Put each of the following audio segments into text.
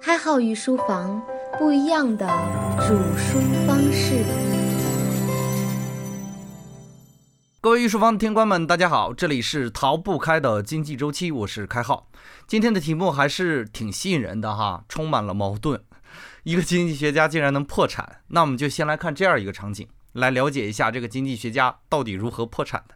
开号与书房不一样的煮书方式。各位御书房的听官们，大家好，这里是逃不开的经济周期，我是开号。今天的题目还是挺吸引人的哈，充满了矛盾。一个经济学家竟然能破产，那我们就先来看这样一个场景，来了解一下这个经济学家到底如何破产的。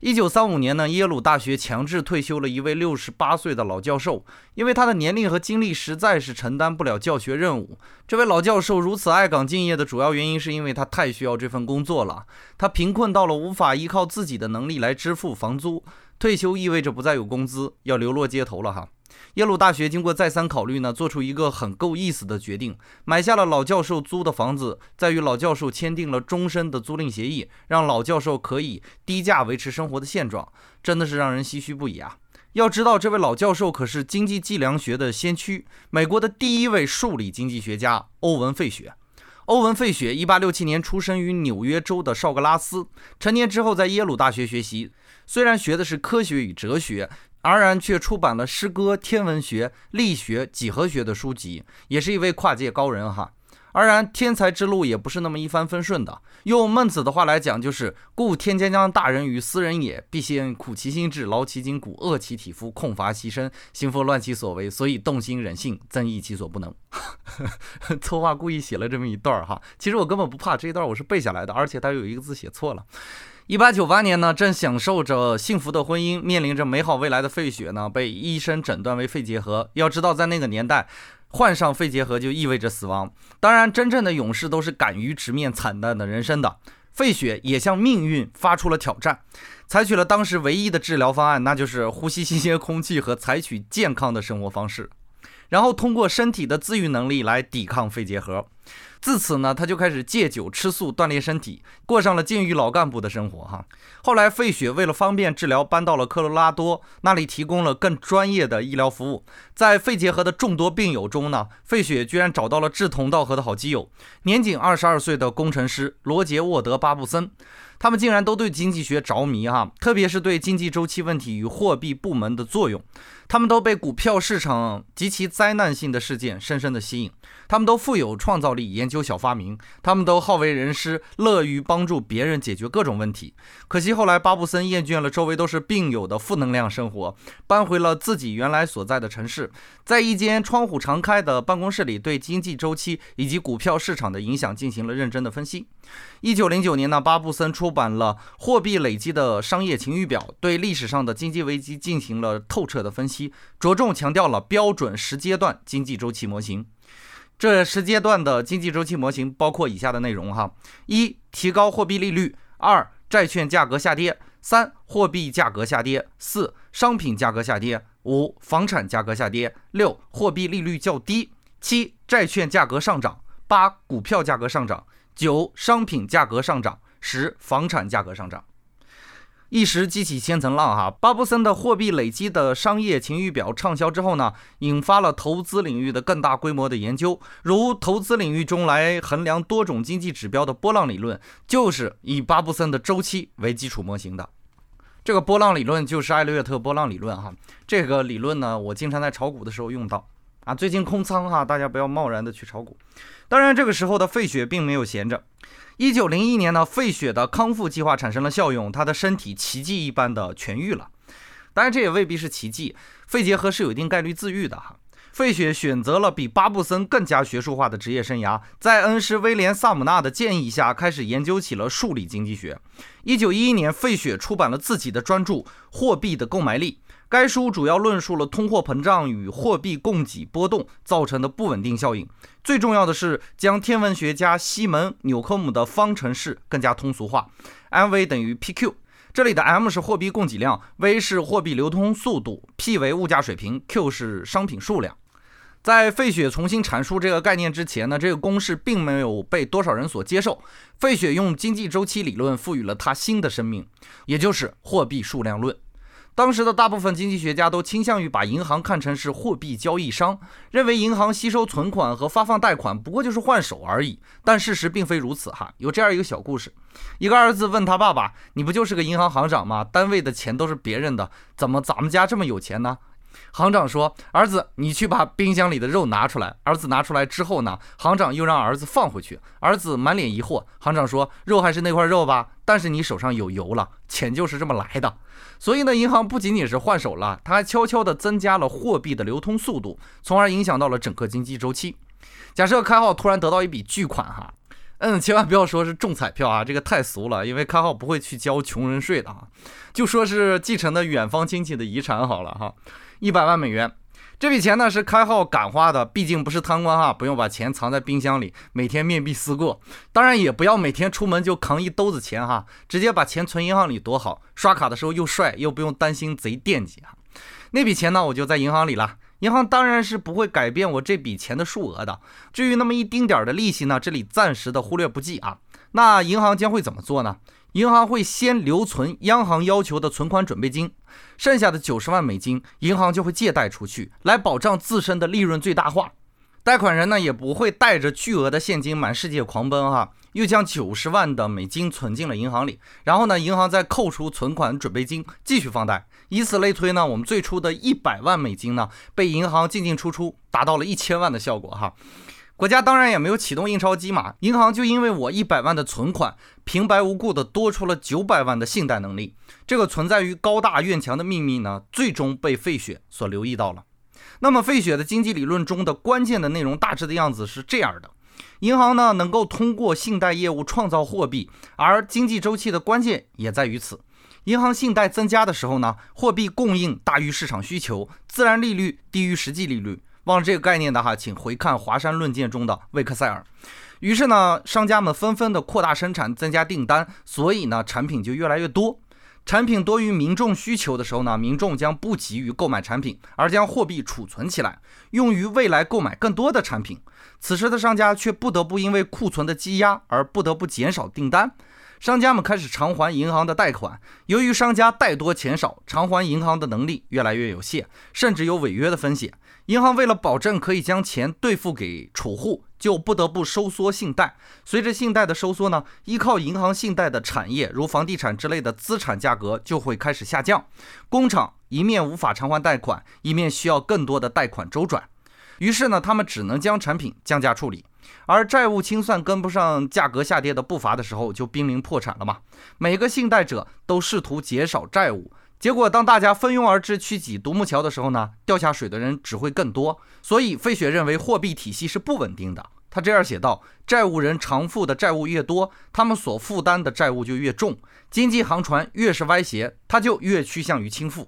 一九三五年呢，耶鲁大学强制退休了一位六十八岁的老教授，因为他的年龄和精力实在是承担不了教学任务。这位老教授如此爱岗敬业的主要原因，是因为他太需要这份工作了。他贫困到了无法依靠自己的能力来支付房租，退休意味着不再有工资，要流落街头了哈。耶鲁大学经过再三考虑呢，做出一个很够意思的决定，买下了老教授租的房子，再与老教授签订了终身的租赁协议，让老教授可以低价维持生活的现状，真的是让人唏嘘不已啊！要知道，这位老教授可是经济计量学的先驱，美国的第一位数理经济学家欧文·费雪。欧文·费雪1867年出生于纽约州的绍格拉斯，成年之后在耶鲁大学学习，虽然学的是科学与哲学。而然却出版了诗歌、天文学、力学、几何学的书籍，也是一位跨界高人哈。而然天才之路也不是那么一帆风顺的。用孟子的话来讲，就是“故天将降大任于斯人也，必先苦其心志，劳其筋骨，饿其体肤，空乏其身，行拂乱其所为，所以动心忍性，增益其所不能。”策划故意写了这么一段儿哈，其实我根本不怕这一段，我是背下来的，而且他有一个字写错了。一八九八年呢，正享受着幸福的婚姻，面临着美好未来的费雪呢，被医生诊断为肺结核。要知道，在那个年代，患上肺结核就意味着死亡。当然，真正的勇士都是敢于直面惨淡的人生的。费雪也向命运发出了挑战，采取了当时唯一的治疗方案，那就是呼吸新鲜空气和采取健康的生活方式，然后通过身体的自愈能力来抵抗肺结核。自此呢，他就开始戒酒吃素，锻炼身体，过上了禁欲老干部的生活哈。后来，费雪为了方便治疗，搬到了科罗拉多，那里提供了更专业的医疗服务。在肺结核的众多病友中呢，费雪居然找到了志同道合的好基友，年仅二十二岁的工程师罗杰沃德巴布森。他们竟然都对经济学着迷哈，特别是对经济周期问题与货币部门的作用。他们都被股票市场及其灾难性的事件深深的吸引。他们都富有创造力，研究小发明。他们都好为人师，乐于帮助别人解决各种问题。可惜后来巴布森厌倦了周围都是病友的负能量生活，搬回了自己原来所在的城市，在一间窗户常开的办公室里，对经济周期以及股票市场的影响进行了认真的分析。一九零九年呢，巴布森出版了《货币累积的商业晴雨表》，对历史上的经济危机进行了透彻的分析，着重强调了标准十阶段经济周期模型。这十阶段的经济周期模型包括以下的内容哈：一、提高货币利率；二、债券价格下跌；三、货币价格下跌；四、商品价格下跌；五、房产价格下跌；六、货币利率较低；七、债券价格上涨；八、股票价格上涨；九、商品价格上涨；十、房产价格上涨。一时激起千层浪哈，巴布森的货币累积的商业晴雨表畅销之后呢，引发了投资领域的更大规模的研究，如投资领域中来衡量多种经济指标的波浪理论，就是以巴布森的周期为基础模型的。这个波浪理论就是艾略特波浪理论哈，这个理论呢，我经常在炒股的时候用到啊。最近空仓哈，大家不要贸然的去炒股。当然，这个时候的费雪并没有闲着。一九零一年呢，费雪的康复计划产生了效用，他的身体奇迹一般的痊愈了。当然，这也未必是奇迹，肺结核是有一定概率自愈的哈。费雪选择了比巴布森更加学术化的职业生涯，在恩师威廉·萨姆纳的建议下，开始研究起了数理经济学。一九一一年，费雪出版了自己的专著《货币的购买力》。该书主要论述了通货膨胀与货币供给波动造成的不稳定效应。最重要的是，将天文学家西门·纽科姆的方程式更加通俗化。mv 等于 pq，这里的 m 是货币供给量，v 是货币流通速度，p 为物价水平，q 是商品数量。在费雪重新阐述这个概念之前呢，这个公式并没有被多少人所接受。费雪用经济周期理论赋予了它新的生命，也就是货币数量论。当时的大部分经济学家都倾向于把银行看成是货币交易商，认为银行吸收存款和发放贷款不过就是换手而已。但事实并非如此哈。有这样一个小故事：一个儿子问他爸爸：“你不就是个银行行长吗？单位的钱都是别人的，怎么咱们家这么有钱呢？”行长说：“儿子，你去把冰箱里的肉拿出来。”儿子拿出来之后呢，行长又让儿子放回去。儿子满脸疑惑。行长说：“肉还是那块肉吧，但是你手上有油了，钱就是这么来的。”所以呢，银行不仅仅是换手了，它还悄悄地增加了货币的流通速度，从而影响到了整个经济周期。假设开号突然得到一笔巨款，哈。嗯，千万不要说是中彩票啊，这个太俗了，因为开号不会去交穷人税的啊。就说是继承的远方亲戚的遗产好了哈，一百万美元，这笔钱呢是开号敢花的，毕竟不是贪官哈，不用把钱藏在冰箱里，每天面壁思过。当然也不要每天出门就扛一兜子钱哈，直接把钱存银行里多好，刷卡的时候又帅，又不用担心贼惦记啊。那笔钱呢，我就在银行里了。银行当然是不会改变我这笔钱的数额的。至于那么一丁点儿的利息呢，这里暂时的忽略不计啊。那银行将会怎么做呢？银行会先留存央行要求的存款准备金，剩下的九十万美金，银行就会借贷出去，来保障自身的利润最大化。贷款人呢，也不会带着巨额的现金满世界狂奔哈。又将九十万的美金存进了银行里，然后呢，银行再扣除存款准备金继续放贷，以此类推呢，我们最初的一百万美金呢，被银行进进出出达到了一千万的效果哈。国家当然也没有启动印钞机嘛，银行就因为我一百万的存款，平白无故的多出了九百万的信贷能力，这个存在于高大院墙的秘密呢，最终被费雪所留意到了。那么费雪的经济理论中的关键的内容大致的样子是这样的。银行呢，能够通过信贷业务创造货币，而经济周期的关键也在于此。银行信贷增加的时候呢，货币供应大于市场需求，自然利率低于实际利率。忘了这个概念的哈，请回看华山论剑中的魏克塞尔。于是呢，商家们纷纷的扩大生产，增加订单，所以呢，产品就越来越多。产品多于民众需求的时候呢，民众将不急于购买产品，而将货币储存起来，用于未来购买更多的产品。此时的商家却不得不因为库存的积压而不得不减少订单，商家们开始偿还银行的贷款。由于商家贷多钱少，偿还银行的能力越来越有限，甚至有违约的风险。银行为了保证可以将钱兑付给储户，就不得不收缩信贷。随着信贷的收缩呢，依靠银行信贷的产业，如房地产之类的资产价格就会开始下降。工厂一面无法偿还贷款，一面需要更多的贷款周转。于是呢，他们只能将产品降价处理。而债务清算跟不上价格下跌的步伐的时候，就濒临破产了嘛。每个信贷者都试图减少债务。结果，当大家蜂拥而至去挤独木桥的时候呢，掉下水的人只会更多。所以，费雪认为货币体系是不稳定的。他这样写道：债务人偿付的债务越多，他们所负担的债务就越重。经济航船越是歪斜，它就越趋向于倾覆。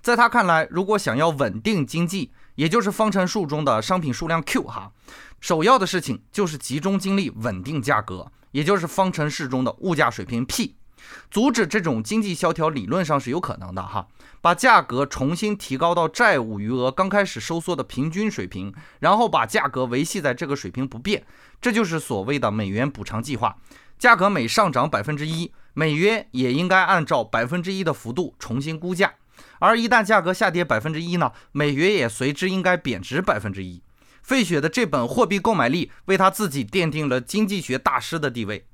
在他看来，如果想要稳定经济，也就是方程数中的商品数量 Q 哈，首要的事情就是集中精力稳定价格，也就是方程式中的物价水平 P。阻止这种经济萧条理论上是有可能的哈，把价格重新提高到债务余额刚开始收缩的平均水平，然后把价格维系在这个水平不变，这就是所谓的美元补偿计划。价格每上涨百分之一，美元也应该按照百分之一的幅度重新估价，而一旦价格下跌百分之一呢，美元也随之应该贬值百分之一。费雪的这本《货币购买力》为他自己奠定了经济学大师的地位。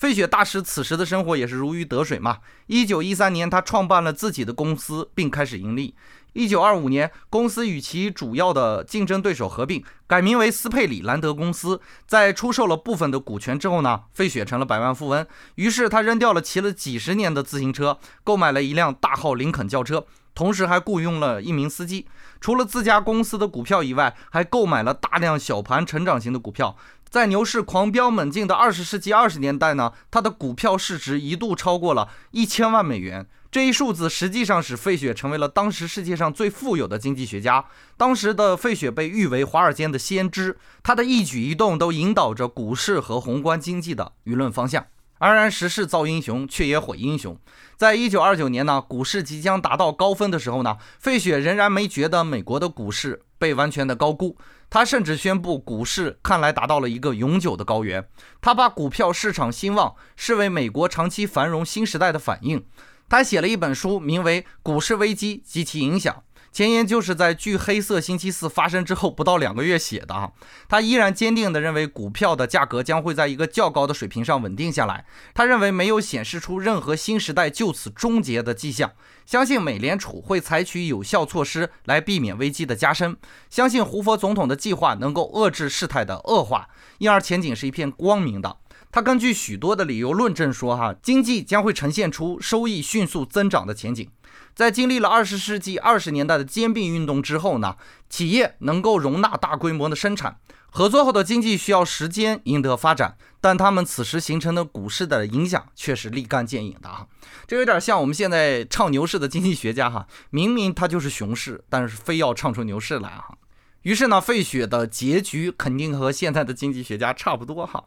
费雪大师此时的生活也是如鱼得水嘛。一九一三年，他创办了自己的公司，并开始盈利。一九二五年，公司与其主要的竞争对手合并，改名为斯佩里兰德公司。在出售了部分的股权之后呢，费雪成了百万富翁。于是他扔掉了骑了几十年的自行车，购买了一辆大号林肯轿车，同时还雇佣了一名司机。除了自家公司的股票以外，还购买了大量小盘成长型的股票。在牛市狂飙猛进的二十世纪二十年代呢，它的股票市值一度超过了一千万美元。这一数字实际上使费雪成为了当时世界上最富有的经济学家。当时的费雪被誉为华尔街的先知，他的一举一动都引导着股市和宏观经济的舆论方向。安然时势造英雄，却也毁英雄。在一九二九年呢，股市即将达到高峰的时候呢，费雪仍然没觉得美国的股市被完全的高估。他甚至宣布，股市看来达到了一个永久的高原。他把股票市场兴旺视为美国长期繁荣新时代的反应。他写了一本书，名为《股市危机及其影响》，前言就是在距黑色星期四发生之后不到两个月写的啊。他依然坚定地认为股票的价格将会在一个较高的水平上稳定下来。他认为没有显示出任何新时代就此终结的迹象，相信美联储会采取有效措施来避免危机的加深，相信胡佛总统的计划能够遏制事态的恶化，因而前景是一片光明的。他根据许多的理由论证说，哈，经济将会呈现出收益迅速增长的前景。在经历了二十世纪二十年代的兼并运动之后呢，企业能够容纳大规模的生产，合作后的经济需要时间赢得发展，但他们此时形成的股市的影响却是立竿见影的啊！这有点像我们现在唱牛市的经济学家哈，明明他就是熊市，但是非要唱出牛市来哈。于是呢，费雪的结局肯定和现在的经济学家差不多哈。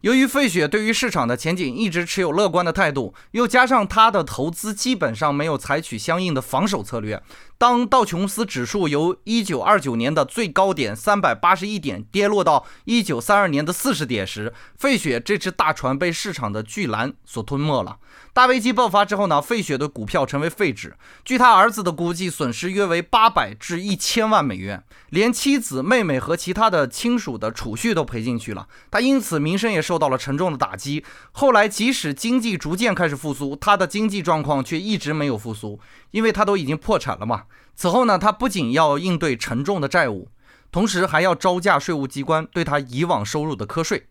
由于费雪对于市场的前景一直持有乐观的态度，又加上他的投资基本上没有采取相应的防守策略。当道琼斯指数由一九二九年的最高点三百八十一点跌落到一九三二年的四十点时，费雪这只大船被市场的巨澜所吞没了。大危机爆发之后呢，费雪的股票成为废纸。据他儿子的估计，损失约为八百至一千万美元，连妻子、妹妹和其他的亲属的储蓄都赔进去了。他因此名声也受到了沉重的打击。后来，即使经济逐渐开始复苏，他的经济状况却一直没有复苏，因为他都已经破产了嘛。此后呢，他不仅要应对沉重的债务，同时还要招架税务机关对他以往收入的瞌税。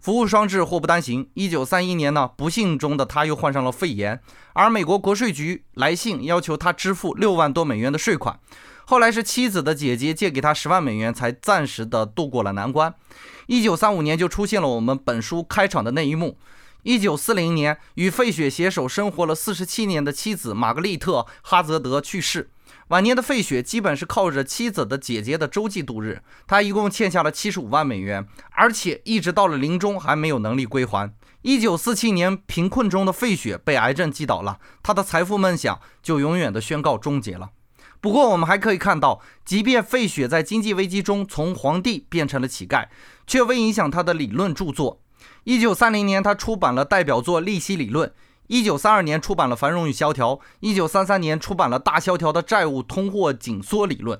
福无双至，祸不单行。一九三一年呢，不幸中的他又患上了肺炎，而美国国税局来信要求他支付六万多美元的税款。后来是妻子的姐姐借给他十万美元，才暂时的度过了难关。一九三五年就出现了我们本书开场的那一幕。一九四零年，与费雪携手生活了四十七年的妻子玛格丽特·哈泽德去世。晚年的费雪基本是靠着妻子的姐姐的周济度日，他一共欠下了七十五万美元，而且一直到了临终还没有能力归还。一九四七年，贫困中的费雪被癌症击倒了，他的财富梦想就永远的宣告终结了。不过，我们还可以看到，即便费雪在经济危机中从皇帝变成了乞丐，却未影响他的理论著作。一九三零年，他出版了代表作《利息理论》。一九三二年出版了《繁荣与萧条》，一九三三年出版了《大萧条的债务通货紧缩理论》，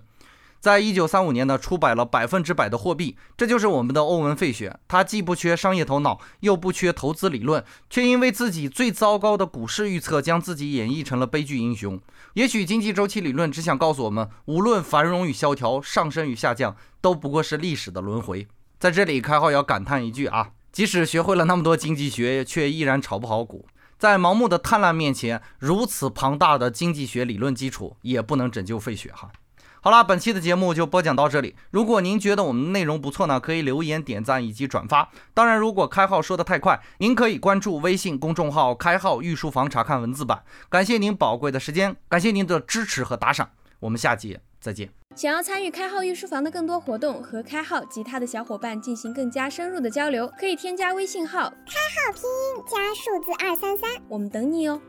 在一九三五年呢出版了《百分之百的货币》，这就是我们的欧文·费雪。他既不缺商业头脑，又不缺投资理论，却因为自己最糟糕的股市预测，将自己演绎成了悲剧英雄。也许经济周期理论只想告诉我们，无论繁荣与萧条、上升与下降，都不过是历史的轮回。在这里，开号要感叹一句啊，即使学会了那么多经济学，却依然炒不好股。在盲目的贪婪面前，如此庞大的经济学理论基础也不能拯救费雪哈。好了，本期的节目就播讲到这里。如果您觉得我们的内容不错呢，可以留言点赞以及转发。当然，如果开号说的太快，您可以关注微信公众号“开号御书房”查看文字版。感谢您宝贵的时间，感谢您的支持和打赏。我们下集再见。想要参与开号御书房的更多活动，和开号及他的小伙伴进行更加深入的交流，可以添加微信号开号拼音加数字二三三，我们等你哦。